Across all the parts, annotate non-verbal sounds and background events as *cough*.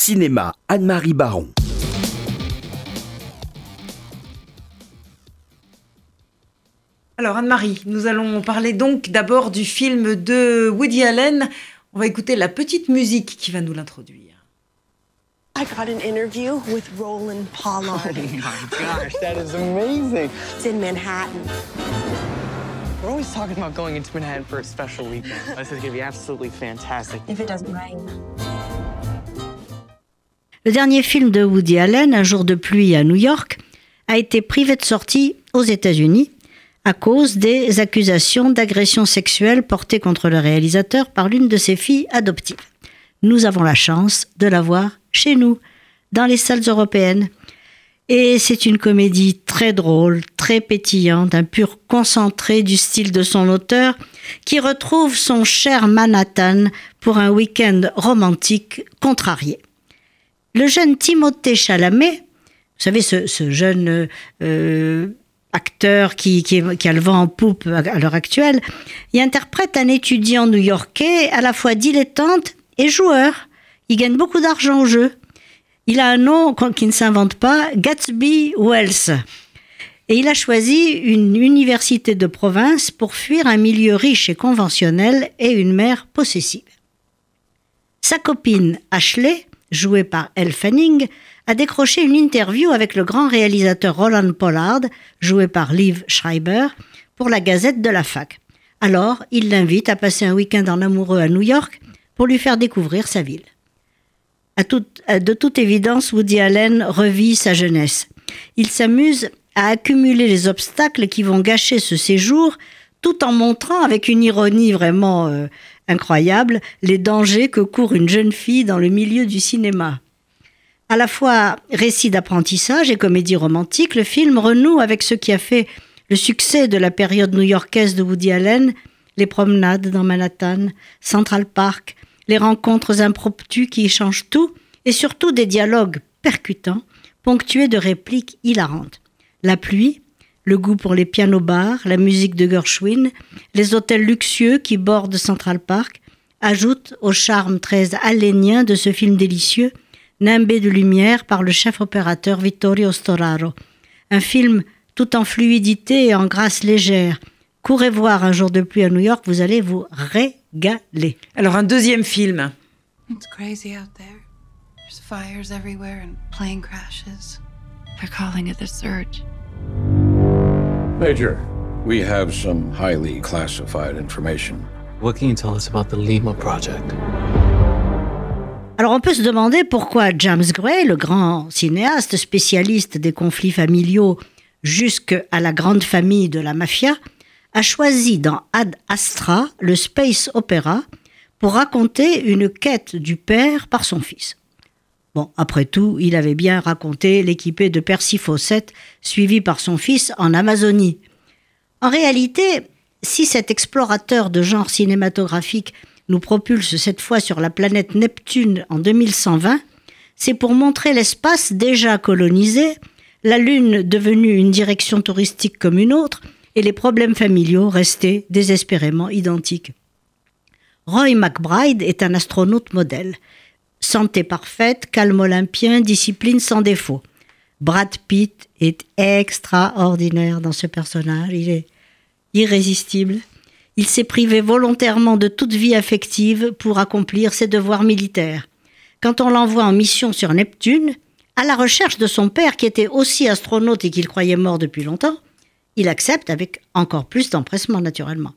Cinéma, Anne-Marie Baron. Alors Anne-Marie, nous allons parler donc d'abord du film de Woody Allen. On va écouter la petite musique qui va nous l'introduire. I got an interview with Roland Pollard. *laughs* Oh my gosh, that is amazing. It's in Manhattan. We're always talking about going into Manhattan for a special weekend. This is gonna be absolutely fantastic. If it doesn't rain. Le dernier film de Woody Allen, Un jour de pluie à New York, a été privé de sortie aux États-Unis à cause des accusations d'agression sexuelle portées contre le réalisateur par l'une de ses filles adoptives. Nous avons la chance de la voir chez nous, dans les salles européennes. Et c'est une comédie très drôle, très pétillante, un pur concentré du style de son auteur, qui retrouve son cher Manhattan pour un week-end romantique contrarié. Le jeune Timothée Chalamet, vous savez, ce, jeune euh, acteur qui, qui, a le vent en poupe à, à l'heure actuelle, il interprète un étudiant new-yorkais à la fois dilettante et joueur. Il gagne beaucoup d'argent au jeu. Il a un nom qui ne s'invente pas, Gatsby Wells. Et il a choisi une université de province pour fuir un milieu riche et conventionnel et une mère possessive. Sa copine Ashley, jouée par Elle Fanning, a décroché une interview avec le grand réalisateur Roland Pollard, joué par Liv Schreiber, pour la Gazette de la fac. Alors, il l'invite à passer un week-end en amoureux à New York pour lui faire découvrir sa ville. À de toute évidence, Woody Allen revit sa jeunesse. Il s'amuse à accumuler les obstacles qui vont gâcher ce séjour, tout en montrant avec une ironie vraiment euh, incroyable les dangers que court une jeune fille dans le milieu du cinéma. À la fois récit d'apprentissage et comédie romantique, le film renoue avec ce qui a fait le succès de la période new-yorkaise de Woody Allen, les promenades dans Manhattan, Central Park, les rencontres impromptues qui échangent tout, et surtout des dialogues percutants, ponctués de répliques hilarantes. La pluie, le goût pour les pianos-bars, la musique de Gershwin, les hôtels luxueux qui bordent Central Park, ajoutent au charme très allénien de ce film délicieux, nimbé de lumière par le chef opérateur Vittorio Storaro. Un film tout en fluidité et en grâce légère. Courez voir un jour de pluie à New York, vous allez vous régaler. Alors un deuxième film. It's crazy out there. There's fires everywhere and plane crashes. They're calling it the surge. Major, we have some highly classified information. What can you tell us about the Lima project? Alors on peut se demander pourquoi James Gray, le grand cinéaste spécialiste des conflits familiaux jusqu'à la grande famille de la mafia, a choisi dans Ad Astra le space opéra pour raconter une quête du père par son fils. Bon, après tout, il avait bien raconté l'équipée de Percy Fawcett, suivi par son fils en Amazonie. En réalité, si cet explorateur de genre cinématographique nous propulse cette fois sur la planète Neptune en 2120, c'est pour montrer l'espace déjà colonisé, la Lune devenue une direction touristique comme une autre, et les problèmes familiaux restés désespérément identiques. Roy McBride est un astronaute modèle. Santé parfaite, calme olympien, discipline sans défaut. Brad Pitt est extraordinaire dans ce personnage, il est irrésistible. Il s'est privé volontairement de toute vie affective pour accomplir ses devoirs militaires. Quand on l'envoie en mission sur Neptune, à la recherche de son père qui était aussi astronaute et qu'il croyait mort depuis longtemps, il accepte avec encore plus d'empressement naturellement.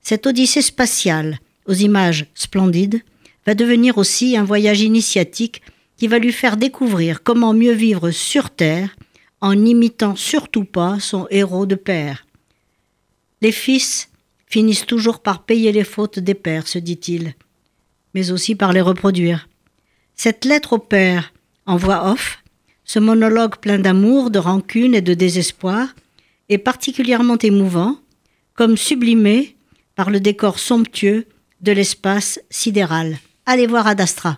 Cette odyssée spatiale, aux images splendides, va devenir aussi un voyage initiatique qui va lui faire découvrir comment mieux vivre sur Terre en n'imitant surtout pas son héros de père. Les fils finissent toujours par payer les fautes des pères, se dit-il, mais aussi par les reproduire. Cette lettre au père, en voix off, ce monologue plein d'amour, de rancune et de désespoir, est particulièrement émouvant, comme sublimé par le décor somptueux de l'espace sidéral. Allez voir Ad Astra.